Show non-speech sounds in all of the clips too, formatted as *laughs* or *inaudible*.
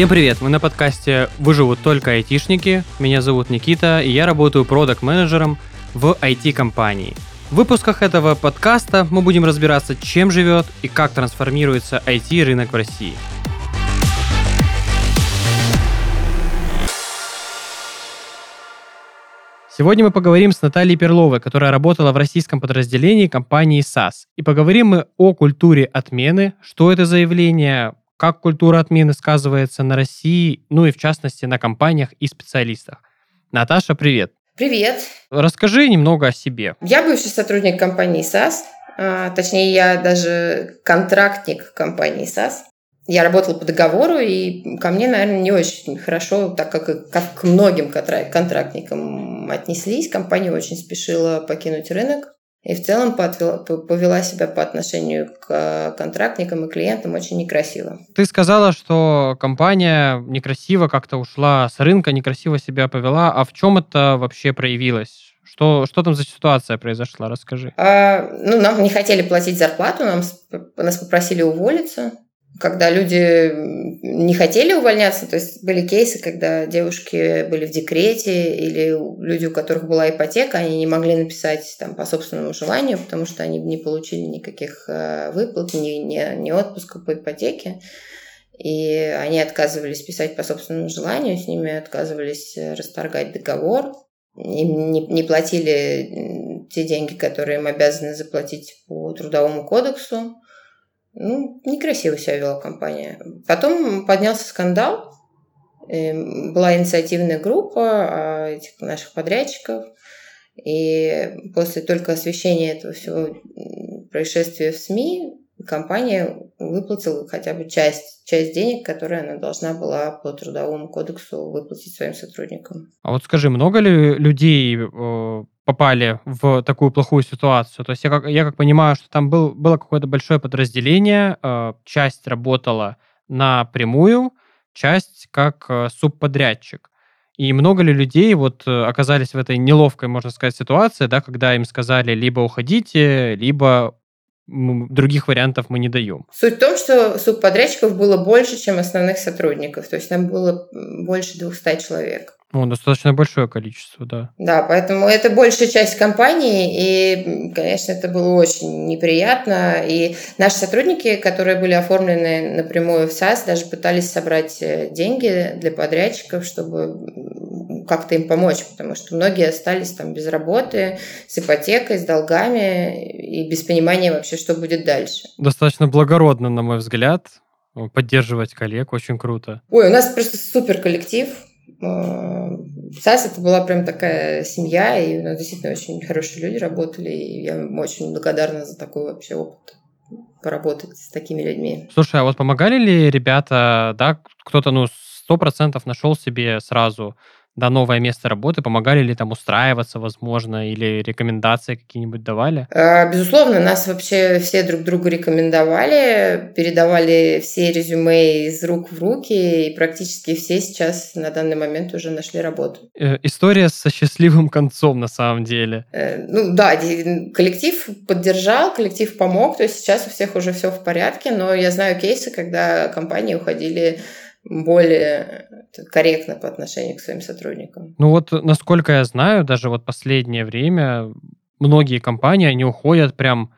Всем привет! Мы на подкасте «Выживут только айтишники». Меня зовут Никита, и я работаю продакт-менеджером в IT-компании. В выпусках этого подкаста мы будем разбираться, чем живет и как трансформируется IT-рынок в России. Сегодня мы поговорим с Натальей Перловой, которая работала в российском подразделении компании SAS. И поговорим мы о культуре отмены, что это за явление, как культура отмены сказывается на России, ну и в частности на компаниях и специалистах. Наташа, привет. Привет. Расскажи немного о себе. Я бывший сотрудник компании SAS, а, точнее, я даже контрактник компании SAS. Я работала по договору, и ко мне, наверное, не очень хорошо, так как, как к многим контрактникам отнеслись. Компания очень спешила покинуть рынок. И в целом повела себя по отношению к контрактникам и клиентам очень некрасиво. Ты сказала, что компания некрасиво как-то ушла с рынка, некрасиво себя повела. А в чем это вообще проявилось? Что, что там за ситуация произошла? Расскажи. А, ну, нам не хотели платить зарплату, нам, нас попросили уволиться когда люди не хотели увольняться, то есть были кейсы, когда девушки были в декрете или люди, у которых была ипотека, они не могли написать там по собственному желанию, потому что они не получили никаких э, выплат, ни, ни, ни отпуска по ипотеке. И они отказывались писать по собственному желанию, с ними отказывались расторгать договор, им не, не платили те деньги, которые им обязаны заплатить по трудовому кодексу. Ну, некрасиво себя вела компания. Потом поднялся скандал. Была инициативная группа а, этих наших подрядчиков. И после только освещения этого всего происшествия в СМИ компания выплатила хотя бы часть, часть денег, которые она должна была по трудовому кодексу выплатить своим сотрудникам. А вот скажи, много ли людей попали в такую плохую ситуацию. То есть я как, я как понимаю, что там был, было какое-то большое подразделение, э, часть работала напрямую, часть как э, субподрядчик. И много ли людей вот э, оказались в этой неловкой, можно сказать, ситуации, да, когда им сказали либо уходите, либо других вариантов мы не даем. Суть в том, что субподрядчиков было больше, чем основных сотрудников. То есть там было больше 200 человек. Ну, достаточно большое количество, да. Да, поэтому это большая часть компании, и, конечно, это было очень неприятно. И наши сотрудники, которые были оформлены напрямую в САС, даже пытались собрать э, деньги для подрядчиков, чтобы как-то им помочь, потому что многие остались там без работы, с ипотекой, с долгами и без понимания вообще, что будет дальше. Достаточно благородно, на мой взгляд, поддерживать коллег, очень круто. Ой, у нас просто супер коллектив, САС это была прям такая семья, и у нас действительно очень хорошие люди работали, и я очень благодарна за такой вообще опыт поработать с такими людьми. Слушай, а вот помогали ли ребята, да, кто-то, ну, сто процентов нашел себе сразу да, новое место работы? Помогали ли там устраиваться, возможно, или рекомендации какие-нибудь давали? А, безусловно, нас вообще все друг другу рекомендовали, передавали все резюме из рук в руки, и практически все сейчас на данный момент уже нашли работу. Э, история со счастливым концом, на самом деле. Э, ну да, коллектив поддержал, коллектив помог, то есть сейчас у всех уже все в порядке, но я знаю кейсы, когда компании уходили более корректно по отношению к своим сотрудникам. Ну вот, насколько я знаю, даже вот последнее время многие компании, они уходят прям,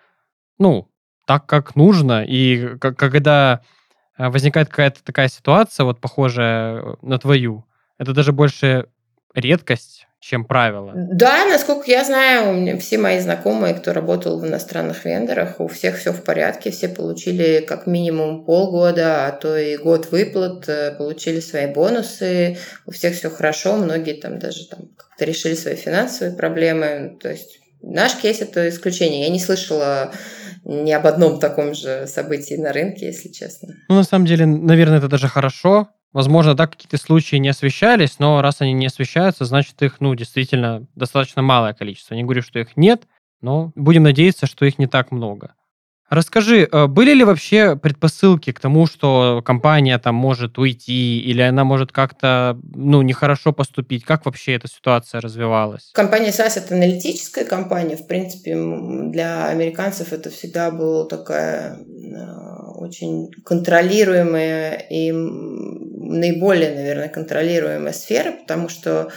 ну, так, как нужно. И когда э, возникает какая-то такая ситуация, вот похожая на твою, это даже больше редкость, чем правило. Да, насколько я знаю, у меня все мои знакомые, кто работал в иностранных вендорах, у всех все в порядке, все получили как минимум полгода, а то и год выплат, э, получили свои бонусы, у всех все хорошо, многие там даже там как-то решили свои финансовые проблемы, то есть Наш кейс это исключение. Я не слышала ни об одном таком же событии на рынке, если честно. Ну, на самом деле, наверное, это даже хорошо, Возможно, да, какие-то случаи не освещались, но раз они не освещаются, значит, их, ну, действительно достаточно малое количество. Не говорю, что их нет, но будем надеяться, что их не так много. Расскажи, э, были ли вообще предпосылки к тому, что компания там может уйти или она может как-то ну, нехорошо поступить? Как вообще эта ситуация развивалась? Компания SAS – это аналитическая компания. В принципе, для американцев это всегда была такая э, очень контролируемая и наиболее, наверное, контролируемая сфера, потому что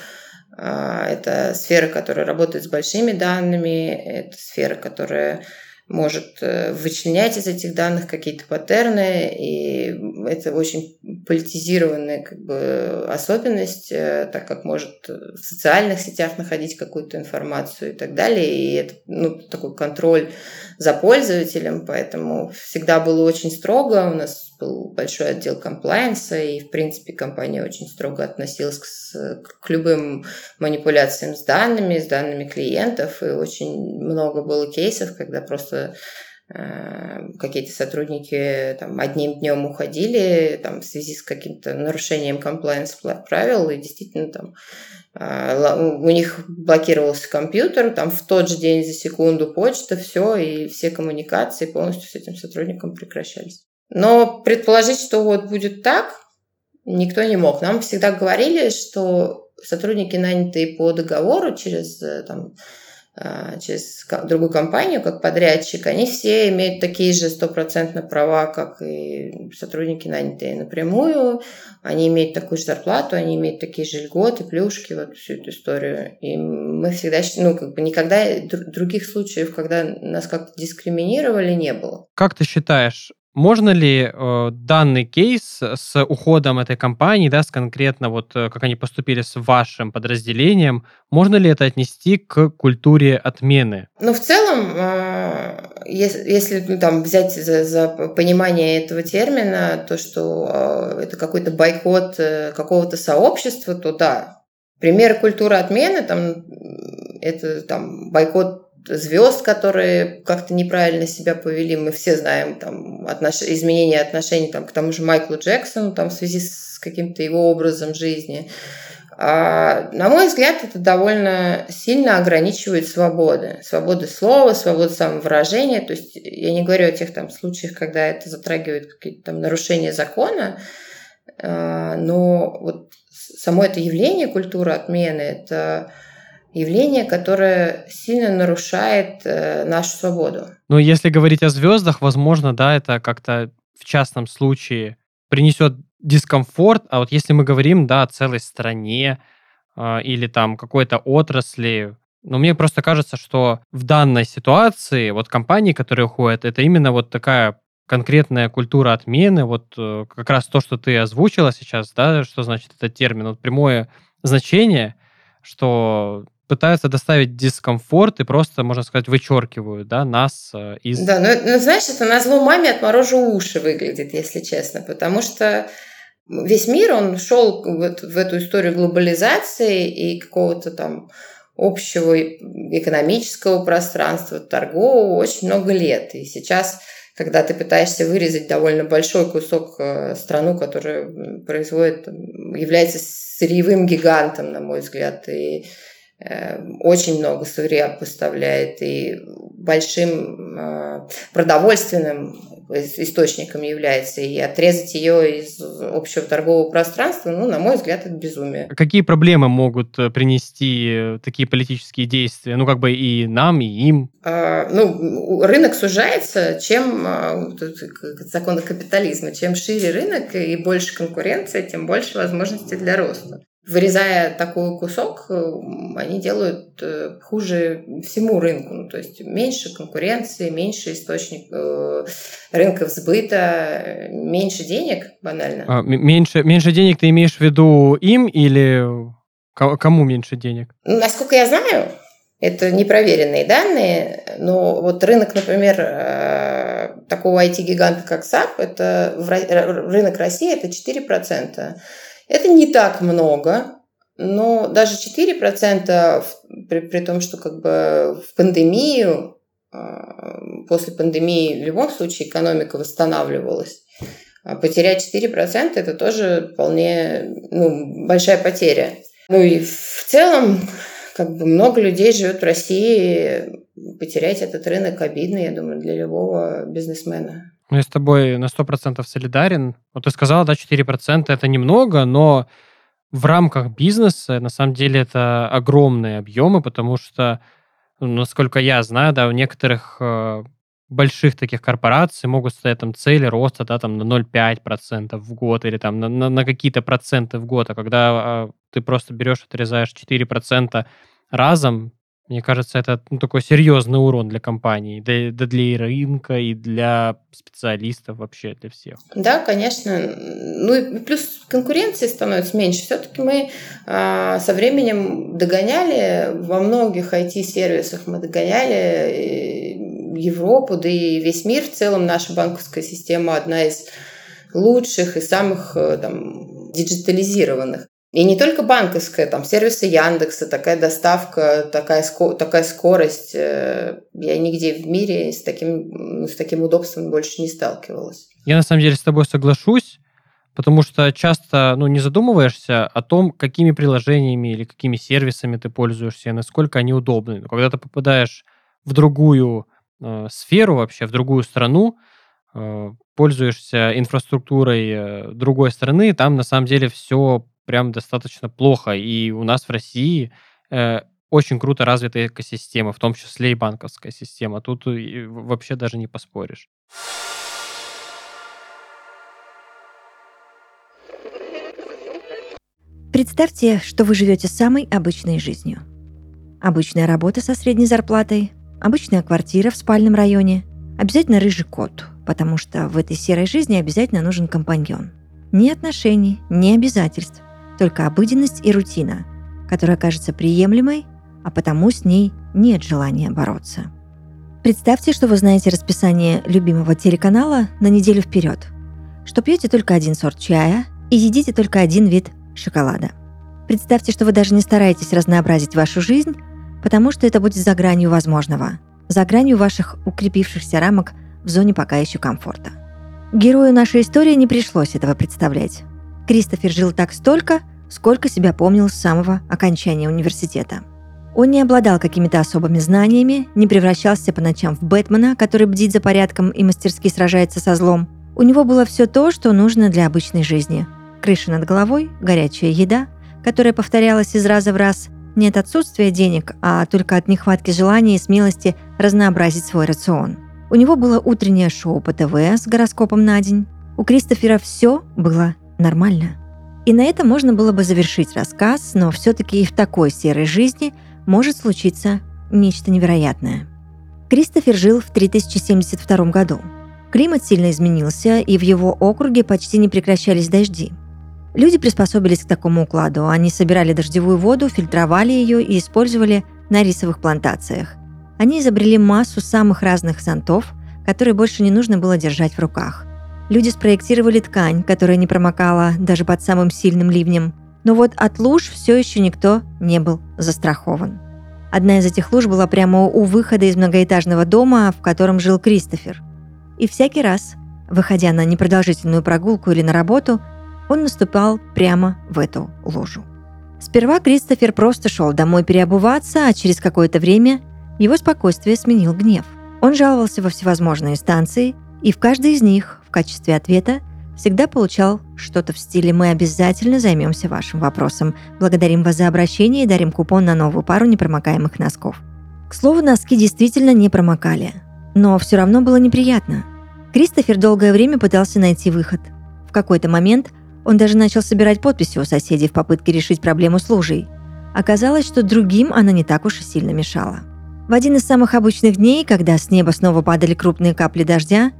а, это сфера, которая работает с большими данными, это сфера, которая может э, вычленять из этих данных какие-то паттерны, и это очень политизированная как бы, особенность, э, так как может в социальных сетях находить какую-то информацию и так далее, и это ну, такой контроль за пользователем, поэтому всегда было очень строго, у нас был большой отдел комплайенса, и, в принципе, компания очень строго относилась к, к любым манипуляциям с данными, с данными клиентов, и очень много было кейсов, когда просто какие-то сотрудники там, одним днем уходили там, в связи с каким-то нарушением комплайенс правил, и действительно там э, у них блокировался компьютер, там в тот же день за секунду почта, все, и все коммуникации полностью с этим сотрудником прекращались. Но предположить, что вот будет так, никто не мог. Нам всегда говорили, что сотрудники, нанятые по договору через, э, там, э, через другую компанию, как подрядчик, они все имеют такие же стопроцентно права, как и сотрудники, нанятые напрямую. Они имеют такую же зарплату, они имеют такие же льготы, плюшки, вот всю эту историю. И мы всегда, ну, как бы никогда других случаев, когда нас как-то дискриминировали, не было. Как ты считаешь, можно ли э, данный кейс с уходом этой компании, да, с конкретно вот э, как они поступили с вашим подразделением, можно ли это отнести к культуре отмены? Ну, в целом, э, если, ну, там взять за, за понимание этого термина, то, что э, это какой-то бойкот э, какого-то сообщества, то да. Примеры культуры отмены, там, это там бойкот звезд, которые как-то неправильно себя повели. Мы все знаем там, отнош... изменения отношений там, к тому же Майклу Джексону там, в связи с каким-то его образом жизни. А, на мой взгляд, это довольно сильно ограничивает свободы. Свободы слова, свободу самовыражения. То есть я не говорю о тех там, случаях, когда это затрагивает какие-то там нарушения закона, а, но вот само это явление культуры отмены, это явление, которое сильно нарушает э, нашу свободу. Ну, если говорить о звездах, возможно, да, это как-то в частном случае принесет дискомфорт, а вот если мы говорим, да, о целой стране э, или там какой-то отрасли, ну, мне просто кажется, что в данной ситуации вот компании, которые уходят, это именно вот такая конкретная культура отмены, вот э, как раз то, что ты озвучила сейчас, да, что значит этот термин, вот прямое значение, что пытаются доставить дискомфорт и просто, можно сказать, вычеркивают да, нас э, из... Да, ну, ну знаешь, это на зло маме отморожу уши выглядит, если честно, потому что весь мир, он шел вот в эту историю глобализации и какого-то там общего экономического пространства, торгового очень много лет. И сейчас, когда ты пытаешься вырезать довольно большой кусок э, страну, которая производит, является сырьевым гигантом, на мой взгляд, и очень много сырья поставляет и большим э, продовольственным источником является, и отрезать ее из общего торгового пространства, ну, на мой взгляд, это безумие. А какие проблемы могут э, принести э, такие политические действия? Ну, как бы и нам, и им? А, ну, рынок сужается, чем законы капитализма, чем шире рынок и больше конкуренция, тем больше возможностей для роста вырезая такой кусок, э, они делают э, хуже всему рынку. Ну, то есть меньше конкуренции, меньше источник э, рынков сбыта, меньше денег, банально. А, меньше, меньше денег ты имеешь в виду им или кому меньше денег? Насколько я знаю, это непроверенные данные, но вот рынок, например, такого IT-гиганта, как SAP, это рынок России это 4%. Это не так много, но даже 4% при, при том, что как бы в пандемию, а, после пандемии в любом случае экономика восстанавливалась, а потерять 4% это тоже вполне ну, большая потеря. Ну и в целом как бы много людей живет в России, потерять этот рынок обидно, я думаю, для любого бизнесмена. Ну, я с тобой на 100% солидарен. Вот ты сказала, да, 4% это немного, но в рамках бизнеса на самом деле это огромные объемы, потому что, ну, насколько я знаю, да, у некоторых э, больших таких корпораций могут ставить там цели роста, да, там на 0,5% в год или там на, на, на какие-то проценты в год, а когда а, ты просто берешь, отрезаешь 4% разом, мне кажется, это ну, такой серьезный урон для компании, да, да для рынка, и для специалистов вообще, для всех. Да, конечно. Ну и плюс конкуренции становится меньше. Все-таки мы э, со временем догоняли во многих IT-сервисах, мы догоняли э, Европу, да и весь мир в целом. Наша банковская система одна из лучших и самых э, там, диджитализированных. И не только банковская, там сервисы Яндекса, такая доставка, такая, такая скорость. Э, я нигде в мире с таким, с таким удобством больше не сталкивалась. Я на самом деле с тобой соглашусь, потому что часто ну, не задумываешься о том, какими приложениями или какими сервисами ты пользуешься, насколько они удобны. Но когда ты попадаешь в другую э, сферу вообще, в другую страну, э, пользуешься инфраструктурой э, другой страны, там на самом деле все прям достаточно плохо. И у нас в России э, очень круто развита экосистема, в том числе и банковская система. Тут вообще даже не поспоришь. Представьте, что вы живете самой обычной жизнью. Обычная работа со средней зарплатой, обычная квартира в спальном районе, обязательно рыжий кот, потому что в этой серой жизни обязательно нужен компаньон. Ни отношений, ни обязательств только обыденность и рутина, которая кажется приемлемой, а потому с ней нет желания бороться. Представьте, что вы знаете расписание любимого телеканала на неделю вперед, что пьете только один сорт чая и едите только один вид шоколада. Представьте, что вы даже не стараетесь разнообразить вашу жизнь, потому что это будет за гранью возможного, за гранью ваших укрепившихся рамок в зоне пока еще комфорта. Герою нашей истории не пришлось этого представлять. Кристофер жил так столько, сколько себя помнил с самого окончания университета. Он не обладал какими-то особыми знаниями, не превращался по ночам в Бэтмена, который бдит за порядком и мастерски сражается со злом. У него было все то, что нужно для обычной жизни. Крыша над головой, горячая еда, которая повторялась из раза в раз, не от отсутствия денег, а только от нехватки желания и смелости разнообразить свой рацион. У него было утреннее шоу по ТВ с гороскопом на день. У Кристофера все было нормально. И на этом можно было бы завершить рассказ, но все-таки и в такой серой жизни может случиться нечто невероятное. Кристофер жил в 3072 году. Климат сильно изменился, и в его округе почти не прекращались дожди. Люди приспособились к такому укладу. Они собирали дождевую воду, фильтровали ее и использовали на рисовых плантациях. Они изобрели массу самых разных зонтов, которые больше не нужно было держать в руках – Люди спроектировали ткань, которая не промокала даже под самым сильным ливнем. Но вот от луж все еще никто не был застрахован. Одна из этих луж была прямо у выхода из многоэтажного дома, в котором жил Кристофер. И всякий раз, выходя на непродолжительную прогулку или на работу, он наступал прямо в эту лужу. Сперва Кристофер просто шел домой переобуваться, а через какое-то время его спокойствие сменил гнев. Он жаловался во всевозможные станции, и в каждой из них качестве ответа всегда получал что-то в стиле «Мы обязательно займемся вашим вопросом. Благодарим вас за обращение и дарим купон на новую пару непромокаемых носков». К слову, носки действительно не промокали. Но все равно было неприятно. Кристофер долгое время пытался найти выход. В какой-то момент он даже начал собирать подписи у соседей в попытке решить проблему с лужей. Оказалось, что другим она не так уж и сильно мешала. В один из самых обычных дней, когда с неба снова падали крупные капли дождя,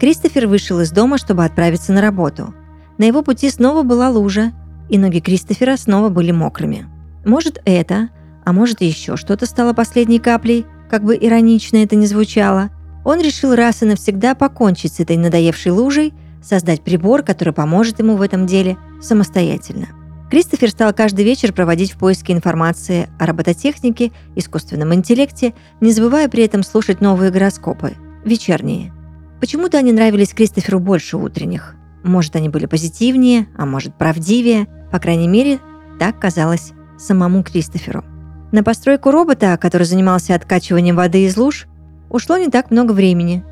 Кристофер вышел из дома, чтобы отправиться на работу. На его пути снова была лужа, и ноги Кристофера снова были мокрыми. Может это, а может еще что-то стало последней каплей, как бы иронично это ни звучало. Он решил раз и навсегда покончить с этой надоевшей лужей, создать прибор, который поможет ему в этом деле самостоятельно. Кристофер стал каждый вечер проводить в поиске информации о робототехнике, искусственном интеллекте, не забывая при этом слушать новые гороскопы, вечерние – Почему-то они нравились Кристоферу больше утренних. Может, они были позитивнее, а может, правдивее. По крайней мере, так казалось самому Кристоферу. На постройку робота, который занимался откачиванием воды из луж, ушло не так много времени.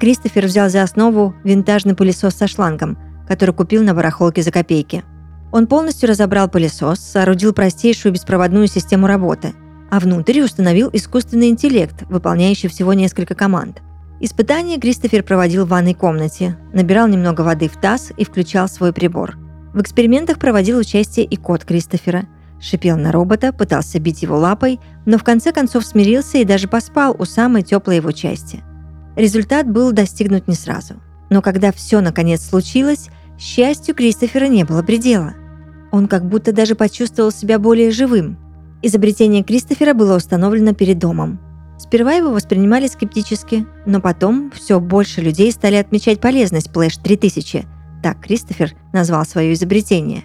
Кристофер взял за основу винтажный пылесос со шлангом, который купил на барахолке за копейки. Он полностью разобрал пылесос, соорудил простейшую беспроводную систему работы, а внутрь установил искусственный интеллект, выполняющий всего несколько команд – Испытание Кристофер проводил в ванной комнате, набирал немного воды в таз и включал свой прибор. В экспериментах проводил участие и кот Кристофера. Шипел на робота, пытался бить его лапой, но в конце концов смирился и даже поспал у самой теплой его части. Результат был достигнут не сразу. Но когда все наконец случилось, счастью Кристофера не было предела. Он как будто даже почувствовал себя более живым. Изобретение Кристофера было установлено перед домом – Сперва его воспринимали скептически, но потом все больше людей стали отмечать полезность Flash 3000. Так Кристофер назвал свое изобретение.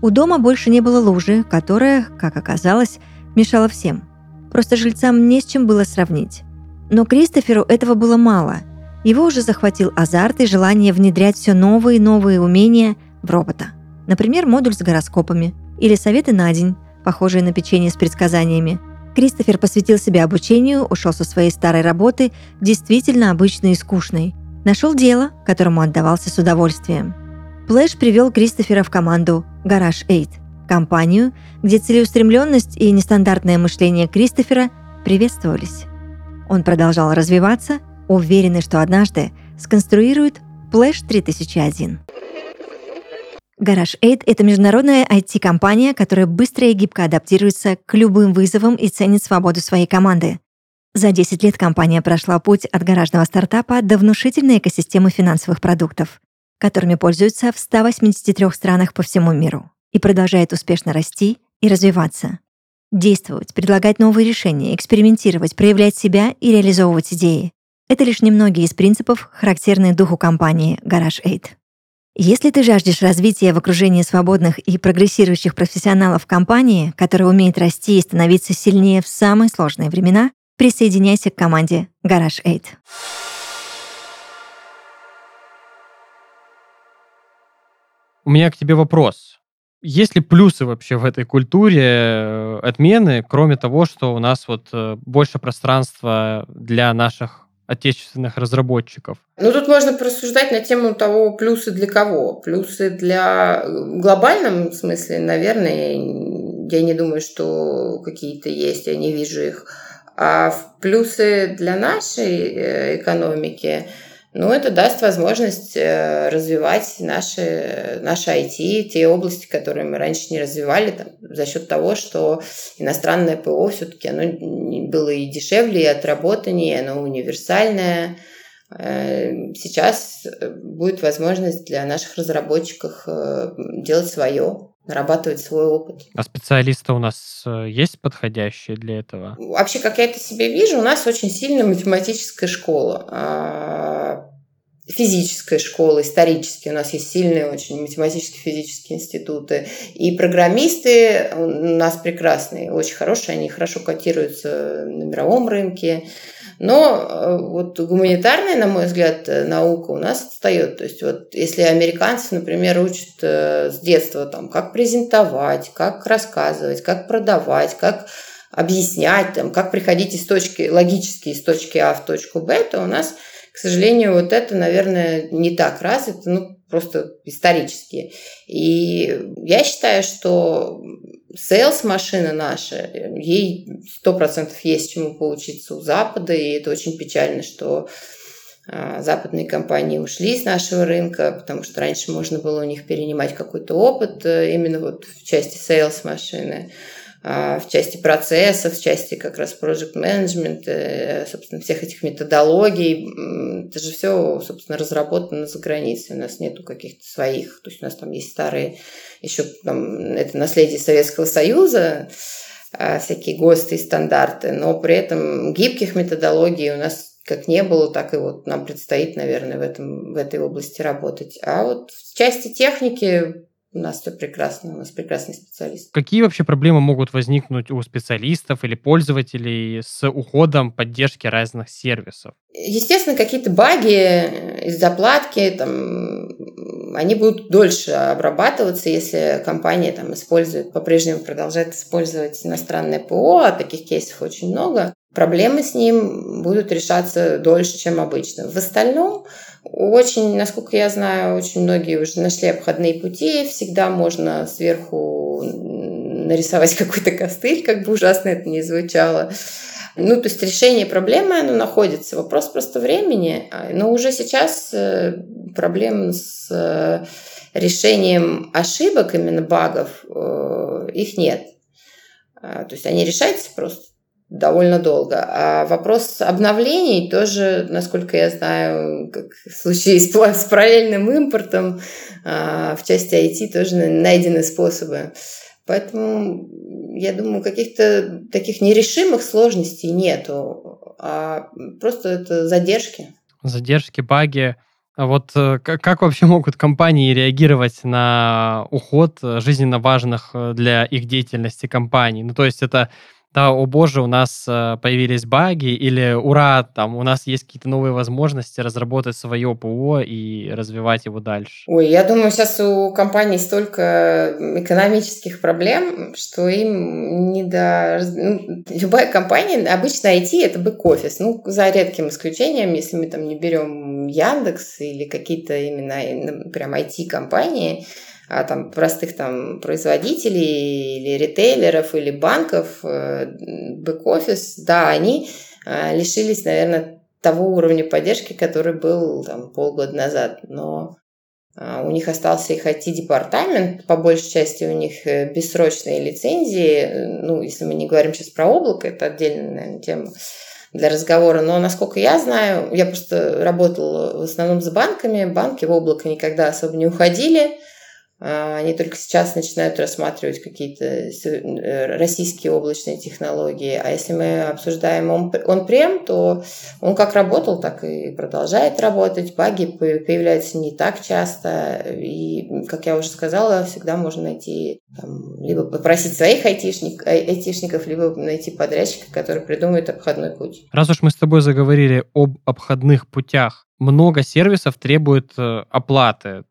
У дома больше не было лужи, которая, как оказалось, мешала всем. Просто жильцам не с чем было сравнить. Но Кристоферу этого было мало. Его уже захватил азарт и желание внедрять все новые и новые умения в робота. Например, модуль с гороскопами или советы на день, похожие на печенье с предсказаниями – Кристофер посвятил себя обучению, ушел со своей старой работы, действительно обычной и скучной. Нашел дело, которому отдавался с удовольствием. Flash привел Кристофера в команду Garage 8, компанию, где целеустремленность и нестандартное мышление Кристофера приветствовались. Он продолжал развиваться, уверенный, что однажды сконструирует Flash 3001. Garage 8 — это международная IT-компания, которая быстро и гибко адаптируется к любым вызовам и ценит свободу своей команды. За 10 лет компания прошла путь от гаражного стартапа до внушительной экосистемы финансовых продуктов, которыми пользуются в 183 странах по всему миру и продолжает успешно расти и развиваться. Действовать, предлагать новые решения, экспериментировать, проявлять себя и реализовывать идеи — это лишь немногие из принципов, характерные духу компании Garage 8. Если ты жаждешь развития в окружении свободных и прогрессирующих профессионалов компании, которая умеет расти и становиться сильнее в самые сложные времена, присоединяйся к команде Garage 8. У меня к тебе вопрос. Есть ли плюсы вообще в этой культуре э, отмены, кроме того, что у нас вот э, больше пространства для наших отечественных разработчиков. Ну, тут можно порассуждать на тему того, плюсы для кого. Плюсы для в глобальном смысле, наверное, я не думаю, что какие-то есть, я не вижу их. А плюсы для нашей э, экономики – ну, это даст возможность э, развивать наши, наши IT, те области, которые мы раньше не развивали, там, за счет того, что иностранное ПО все-таки оно было и дешевле, и отработаннее, оно универсальное. Э, сейчас э, будет возможность для наших разработчиков делать свое, нарабатывать свой опыт. А специалисты у нас есть подходящие для этого? Вообще, как я это себе вижу, у нас очень сильная математическая школа а, физическая школа, исторически у нас есть сильные очень математические физические институты. И программисты у нас прекрасные, очень хорошие, они хорошо котируются на мировом рынке. Но э, вот гуманитарная, на мой взгляд, наука у нас отстает. То есть вот если американцев, например, учат э, с детства, там, как презентовать, как рассказывать, как продавать, как объяснять, там, как приходить из точки, логически из точки А в точку Б, то у нас к сожалению, вот это, наверное, не так развито, ну, просто исторически. И я считаю, что sales машина наша, ей сто процентов есть чему поучиться у Запада, и это очень печально, что а, западные компании ушли с нашего рынка, потому что раньше можно было у них перенимать какой-то опыт э, именно вот в части sales машины. А, в части процессов, в части как раз project management, э, собственно, всех этих методологий. Это же все, собственно, разработано за границей. У нас нету каких-то своих. То есть у нас там есть старые еще там, это наследие Советского Союза, а, всякие ГОСТы и стандарты, но при этом гибких методологий у нас как не было, так и вот нам предстоит, наверное, в, этом, в этой области работать. А вот в части техники у нас все прекрасно, у нас прекрасный специалист. Какие вообще проблемы могут возникнуть у специалистов или пользователей с уходом поддержки разных сервисов? Естественно, какие-то баги из заплатки, там, они будут дольше обрабатываться, если компания там, использует, по-прежнему продолжает использовать иностранное ПО, а таких кейсов очень много. Проблемы с ним будут решаться дольше, чем обычно. В остальном очень, насколько я знаю, очень многие уже нашли обходные пути. Всегда можно сверху нарисовать *laughs* какой-то костыль, как бы ужасно это ни звучало. Ну, то есть решение проблемы, оно находится. Вопрос просто времени. Но уже сейчас э, проблем с э, решением ошибок, именно багов, э, их нет. А, то есть они решаются просто довольно долго. А вопрос обновлений тоже, насколько я знаю, как в случае с, с параллельным импортом, а, в части IT тоже найдены способы. Поэтому я думаю, каких-то таких нерешимых сложностей нету, а просто это задержки. Задержки, баги. А вот э, как вообще могут компании реагировать на уход жизненно важных э, для их деятельности компаний? Ну, то есть это да, о боже, у нас э, появились баги, или ура, там у нас есть какие-то новые возможности разработать свое ПО и развивать его дальше? Ой, я думаю, сейчас у компаний столько экономических проблем, что им не до... Ну, любая компания, обычно IT — это бэк-офис. Ну, за редким исключением, если мы там не берем Яндекс или какие-то именно прям IT-компании, там простых там производителей или ритейлеров или банков, э, бэк-офис, да, они э, лишились, наверное, того уровня поддержки, который был там полгода назад. Но э, у них остался их IT-департамент, по большей части у них бессрочные лицензии. Ну, если мы не говорим сейчас про облако, это отдельная, наверное, тема для разговора. Но, насколько я знаю, я просто работала в основном с банками. Банки в облако никогда особо не уходили. А, они только сейчас начинают рассматривать какие-то э, российские облачные технологии. А если мы обсуждаем он прем, то он как работал, так и продолжает работать. Баги появляются не так часто. И, как я уже сказала, всегда можно найти там, либо попросить своих айтишник, айтишников, либо найти подрядчика, который придумает обходной путь. Раз уж мы с тобой заговорили об обходных путях, много сервисов требует э, оплаты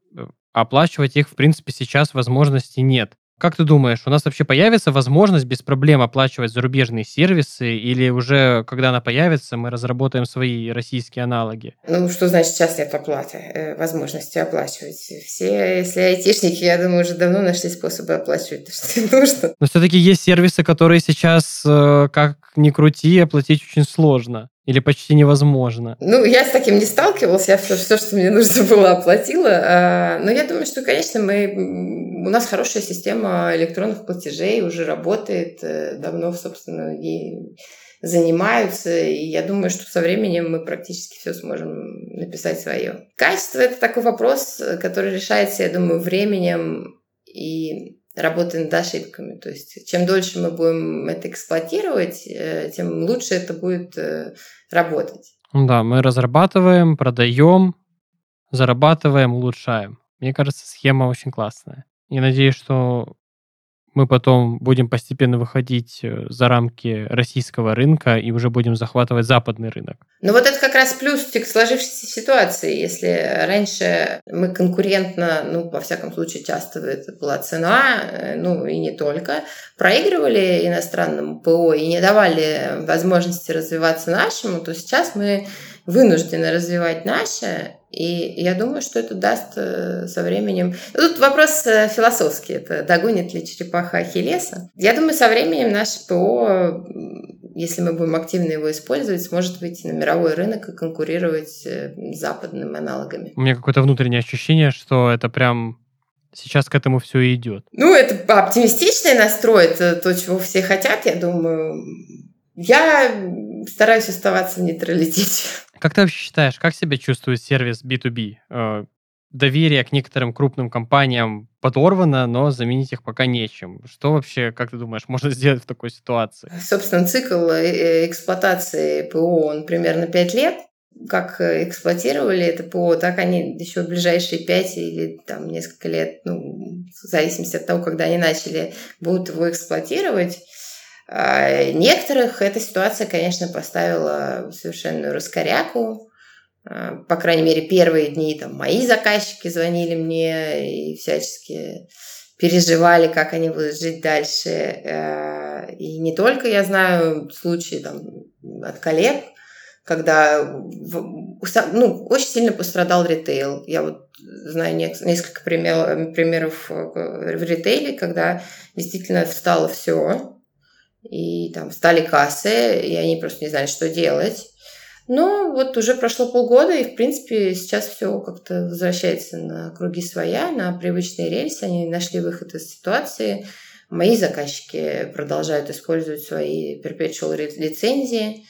оплачивать их, в принципе, сейчас возможности нет. Как ты думаешь, у нас вообще появится возможность без проблем оплачивать зарубежные сервисы, или уже, когда она появится, мы разработаем свои российские аналоги? Ну, что значит сейчас нет оплаты, э, возможности оплачивать? Все, если айтишники, я думаю, уже давно нашли способы оплачивать то, что нужно. Но все-таки есть сервисы, которые сейчас, э, как ни крути, оплатить очень сложно. Или почти невозможно? Ну, я с таким не сталкивалась, я все, все что мне нужно *laughs* было, оплатила. А, но я думаю, что, конечно, мы, у нас хорошая система электронных платежей уже работает, э, давно, собственно, ей занимаются, и я думаю, что со временем мы практически все сможем написать свое. Качество – это такой вопрос, который решается, я думаю, временем и работы над ошибками. То есть чем дольше мы будем это эксплуатировать, э, тем лучше это будет э, работать. Да, мы разрабатываем, продаем, зарабатываем, улучшаем. Мне кажется, схема очень классная. И надеюсь, что мы потом будем постепенно выходить э, за рамки российского рынка и уже будем захватывать западный рынок. Ну вот это как раз плюс к сложившейся ситуации. Если раньше мы конкурентно, ну, во всяком случае, часто это была цена, э, ну, и не только, проигрывали иностранному ПО и не давали возможности развиваться нашему, то сейчас мы вынуждены развивать наше, и я думаю, что это даст э, со временем... Тут вопрос э, философский. Это догонит ли черепаха Ахиллеса? Я думаю, со временем наше ПО, если мы будем активно его использовать, сможет выйти на мировой рынок и конкурировать э, с западными аналогами. У меня какое-то внутреннее ощущение, что это прям сейчас к этому все и идет. Ну, это оптимистичный настрой, это то, чего все хотят, я думаю. Я стараюсь оставаться в нейтралитете. Как ты вообще считаешь, как себя чувствует сервис B2B? Э, доверие к некоторым крупным компаниям подорвано, но заменить их пока нечем. Что вообще, как ты думаешь, можно *laughs* сделать в такой ситуации? Собственно, цикл э, эксплуатации ПО, он примерно 5 лет. Как эксплуатировали это ПО, так они еще в ближайшие 5 или там несколько лет, ну, в зависимости от того, когда они начали, будут его эксплуатировать. А, некоторых эта ситуация, конечно, поставила в совершенную раскоряку. А, по крайней мере, первые дни там мои заказчики звонили мне и всячески переживали, как они будут жить дальше. А, и не только я знаю случаи там, от коллег, когда ну, очень сильно пострадал ритейл. Я вот знаю несколько примеров в ритейле, когда действительно встало все, и там стали кассы, и они просто не знали, что делать. Но вот уже прошло полгода, и, в принципе, сейчас все как-то возвращается на круги своя, на привычные рельсы. Они нашли выход из ситуации. Мои заказчики продолжают использовать свои perpetual лицензии.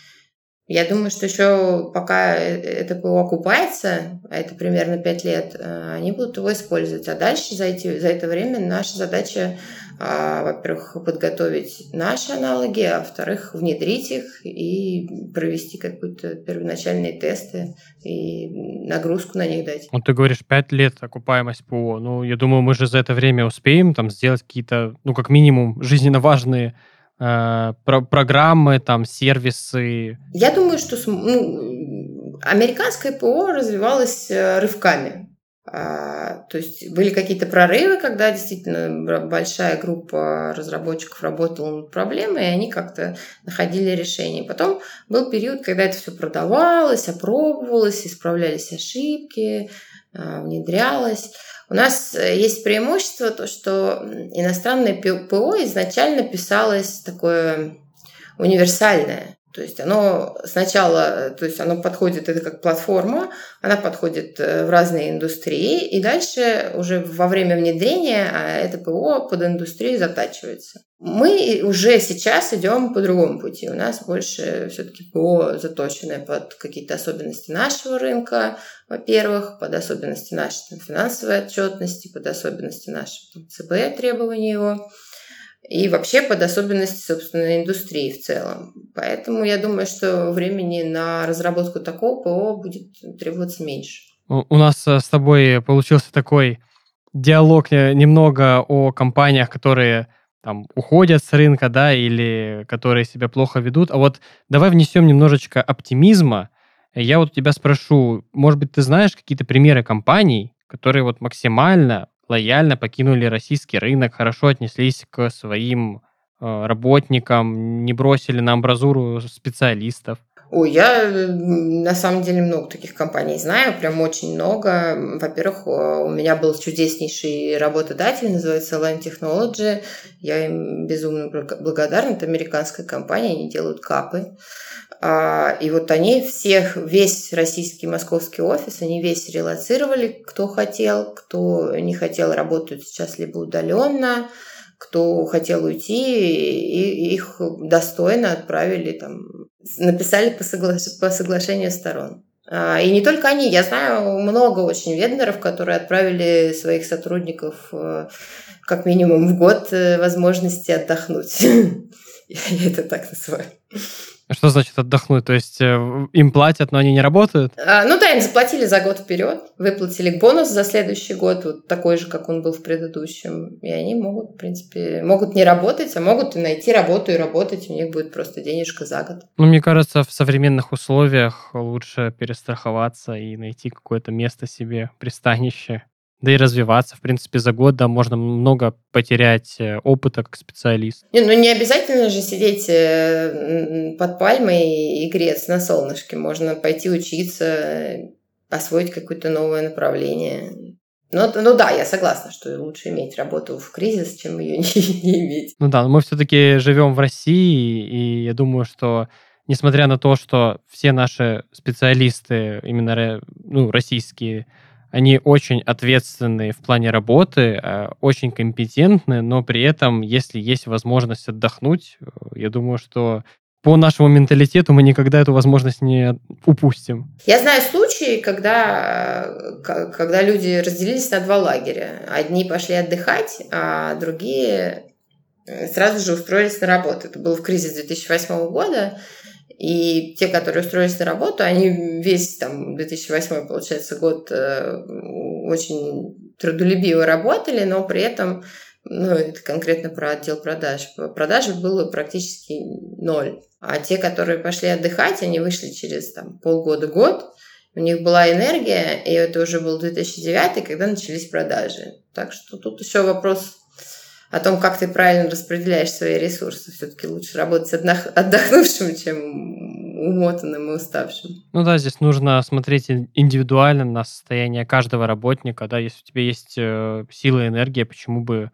Я думаю, что еще пока э, это ПО окупается, а это примерно 5 лет, э, они будут его использовать. А дальше за, эти, за это время наша задача а, во-первых, подготовить наши аналоги, а во-вторых, внедрить их и провести какие-то первоначальные тесты и нагрузку на них дать. Вот ты говоришь, 5 лет окупаемость ПО. Ну, я думаю, мы же за это время успеем там сделать какие-то, ну, как минимум, жизненно важные э, про программы, там, сервисы. Я думаю, что ну, американское ПО развивалось э, рывками. А, то есть были какие-то прорывы, когда действительно большая группа разработчиков работала над проблемой, и они как-то находили решение. Потом был период, когда это все продавалось, опробовалось, исправлялись ошибки, а, внедрялось. У нас э, есть преимущество, то, что иностранное ПО изначально писалось такое универсальное. То есть оно сначала, то есть оно подходит, это как платформа, она подходит э, в разные индустрии, и дальше уже во время внедрения а, это ПО под индустрию затачивается. Мы уже сейчас идем по другому пути. У нас больше все-таки ПО заточенное под какие-то особенности нашего рынка, во-первых, под особенности нашей там, финансовой отчетности, под особенности нашего ЦБ требований его и вообще под особенности, собственно, индустрии в целом. Поэтому я думаю, что времени на разработку такого ПО будет требоваться меньше. У нас э, с тобой получился такой диалог э, немного о компаниях, которые там уходят с рынка, да, или которые себя плохо ведут. А вот давай внесем немножечко оптимизма. Я вот тебя спрошу, может быть, ты знаешь какие-то примеры компаний, которые вот максимально лояльно покинули российский рынок, хорошо отнеслись к своим э, работникам, не бросили на амбразуру специалистов? Ой, я на самом деле много таких компаний знаю, прям очень много. Во-первых, у меня был чудеснейший работодатель, называется Line Technology. Я им безумно благодарна. Это американская компания, они делают капы. А, и вот они всех, весь российский московский офис, они весь релацировали, кто хотел, кто не хотел работать сейчас либо удаленно, кто хотел уйти, и их достойно отправили там, написали по, согла... по соглашению сторон. А, и не только они, я знаю много очень вендоров, которые отправили своих сотрудников э, как минимум в год э, возможности отдохнуть. *laughs* Я это так называю. Что значит отдохнуть? То есть э, им платят, но они не работают? А, ну да, им заплатили за год вперед, выплатили бонус за следующий год, вот такой же, как он был в предыдущем. И они могут, в принципе, могут не работать, а могут и найти работу и работать. У них будет просто денежка за год. Ну, мне кажется, в современных условиях лучше перестраховаться и найти какое-то место себе, пристанище да и развиваться. В принципе, за год да, можно много потерять э, опыта как специалист. Не, ну не обязательно же сидеть э, под пальмой и греться на солнышке. Можно пойти учиться, освоить какое-то новое направление. Ну, ну да, я согласна, что лучше иметь работу в кризис, чем ее *laughs* не, не иметь. Ну да, но мы все-таки живем в России, и я думаю, что несмотря на то, что все наши специалисты, именно ну, российские, они очень ответственные в плане работы, э, очень компетентны, но при этом, если есть возможность отдохнуть, э, я думаю, что по нашему менталитету мы никогда эту возможность не упустим. Я знаю случаи, когда, э, когда люди разделились на два лагеря. Одни пошли отдыхать, а другие сразу же устроились на работу. Это было в кризис 2008 года. И те, которые устроились на работу, они весь там 2008, получается, год э, очень трудолюбиво работали, но при этом, ну, это конкретно про отдел продаж, продажи было практически ноль. А те, которые пошли отдыхать, они вышли через там, полгода-год, у них была энергия, и это уже был 2009, когда начались продажи. Так что тут еще вопрос о том, как ты правильно распределяешь свои ресурсы. Все-таки лучше работать отдохнувшим, *laughs* чем умотанным и уставшим. Ну да, здесь нужно смотреть индивидуально на состояние каждого работника. Да, если у тебя есть э, сила и энергия, почему бы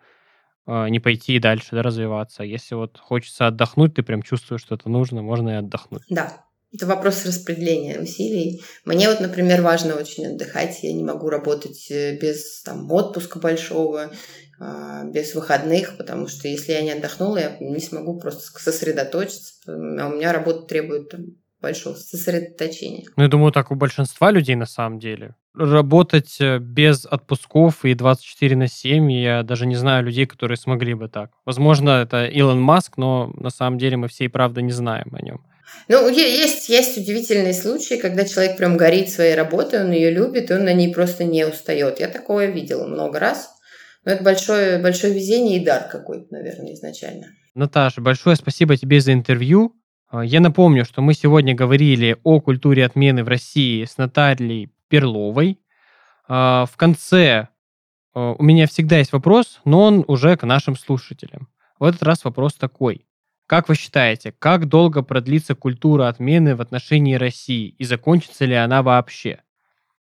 э, не пойти дальше, да, развиваться. Если вот хочется отдохнуть, ты прям чувствуешь, что это нужно, можно и отдохнуть. Да, это вопрос распределения усилий. Мне вот, например, важно очень отдыхать. Я не могу работать э, без там, отпуска большого, без выходных, потому что если я не отдохнула, я не смогу просто сосредоточиться. А у меня работа требует там, большого сосредоточения. Ну, я думаю, так у большинства людей на самом деле. Работать э, без отпусков и 24 на 7, я даже не знаю людей, которые смогли бы так. Возможно, это Илон Маск, но на самом деле мы все и правда не знаем о нем. Ну, есть, есть удивительные случаи, когда человек прям горит своей работой, он ее любит, и он на ней просто не устает. Я такое видела много раз. Но это большое, большое везение и дар какой-то, наверное, изначально. Наташа, большое спасибо тебе за интервью. А, я напомню, что мы сегодня говорили о культуре отмены в России с Натальей Перловой. А, в конце а, у меня всегда есть вопрос, но он уже к нашим слушателям. В этот раз вопрос такой. Как вы считаете, как долго продлится культура отмены в отношении России и закончится ли она вообще?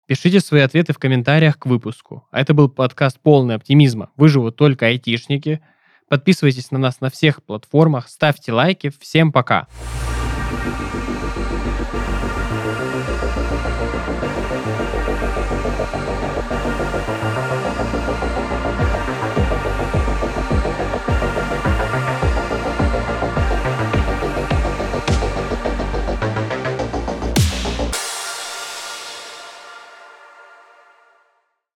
Пишите свои ответы в комментариях к выпуску. А это был подкаст «Полный оптимизма». Выживут только айтишники. Подписывайтесь на нас на всех платформах, ставьте лайки. Всем пока! Thank you